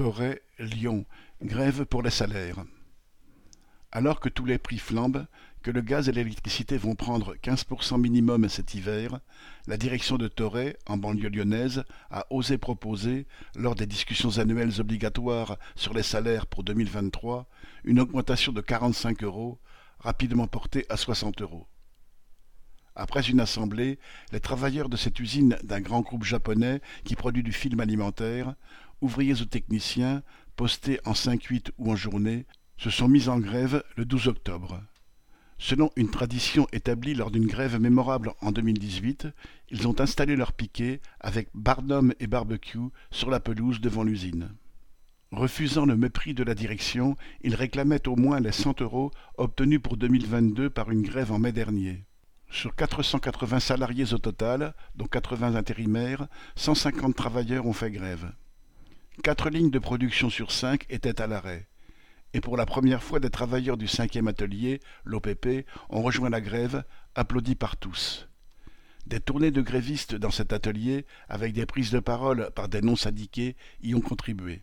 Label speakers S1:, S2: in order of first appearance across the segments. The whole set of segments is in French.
S1: Torret, Lyon, grève pour les salaires. Alors que tous les prix flambent, que le gaz et l'électricité vont prendre 15% minimum cet hiver, la direction de Torret, en banlieue lyonnaise, a osé proposer, lors des discussions annuelles obligatoires sur les salaires pour 2023, une augmentation de 45 euros, rapidement portée à 60 euros. Après une assemblée, les travailleurs de cette usine d'un grand groupe japonais qui produit du film alimentaire, ouvriers ou techniciens, postés en 5-8 ou en journée, se sont mis en grève le 12 octobre. Selon une tradition établie lors d'une grève mémorable en 2018, ils ont installé leur piquet avec Barnum et barbecue sur la pelouse devant l'usine. Refusant le mépris de la direction, ils réclamaient au moins les 100 euros obtenus pour 2022 par une grève en mai dernier. Sur 480 salariés au total, dont 80 intérimaires, 150 travailleurs ont fait grève. Quatre lignes de production sur cinq étaient à l'arrêt. Et pour la première fois, des travailleurs du cinquième atelier, l'OPP, ont rejoint la grève, applaudis par tous. Des tournées de grévistes dans cet atelier, avec des prises de parole par des non-syndiqués, y ont contribué.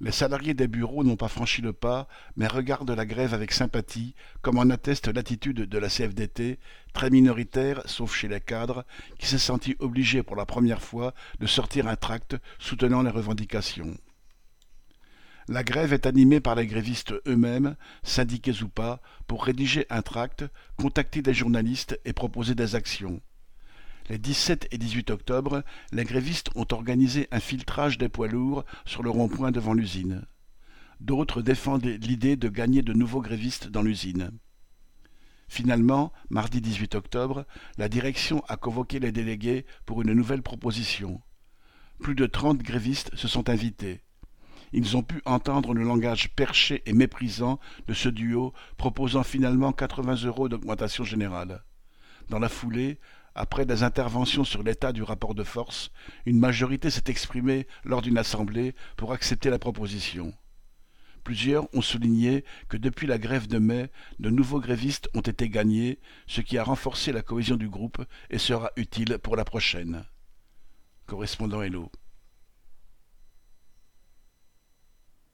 S1: Les salariés des bureaux n'ont pas franchi le pas, mais regardent la grève avec sympathie, comme en atteste l'attitude de la CFDT, très minoritaire, sauf chez les cadres, qui s'est senti obligée pour la première fois de sortir un tract soutenant les revendications. La grève est animée par les grévistes eux-mêmes, syndiqués ou pas, pour rédiger un tract, contacter des journalistes et proposer des actions. Les 17 et 18 octobre, les grévistes ont organisé un filtrage des poids lourds sur le rond-point devant l'usine. D'autres défendent l'idée de gagner de nouveaux grévistes dans l'usine. Finalement, mardi 18 octobre, la direction a convoqué les délégués pour une nouvelle proposition. Plus de 30 grévistes se sont invités. Ils ont pu entendre le langage perché et méprisant de ce duo proposant finalement 80 euros d'augmentation générale. Dans la foulée, après des interventions sur l'état du rapport de force, une majorité s'est exprimée lors d'une assemblée pour accepter la proposition. Plusieurs ont souligné que depuis la grève de mai, de nouveaux grévistes ont été gagnés, ce qui a renforcé la cohésion du groupe et sera utile pour la prochaine. Correspondant Hello.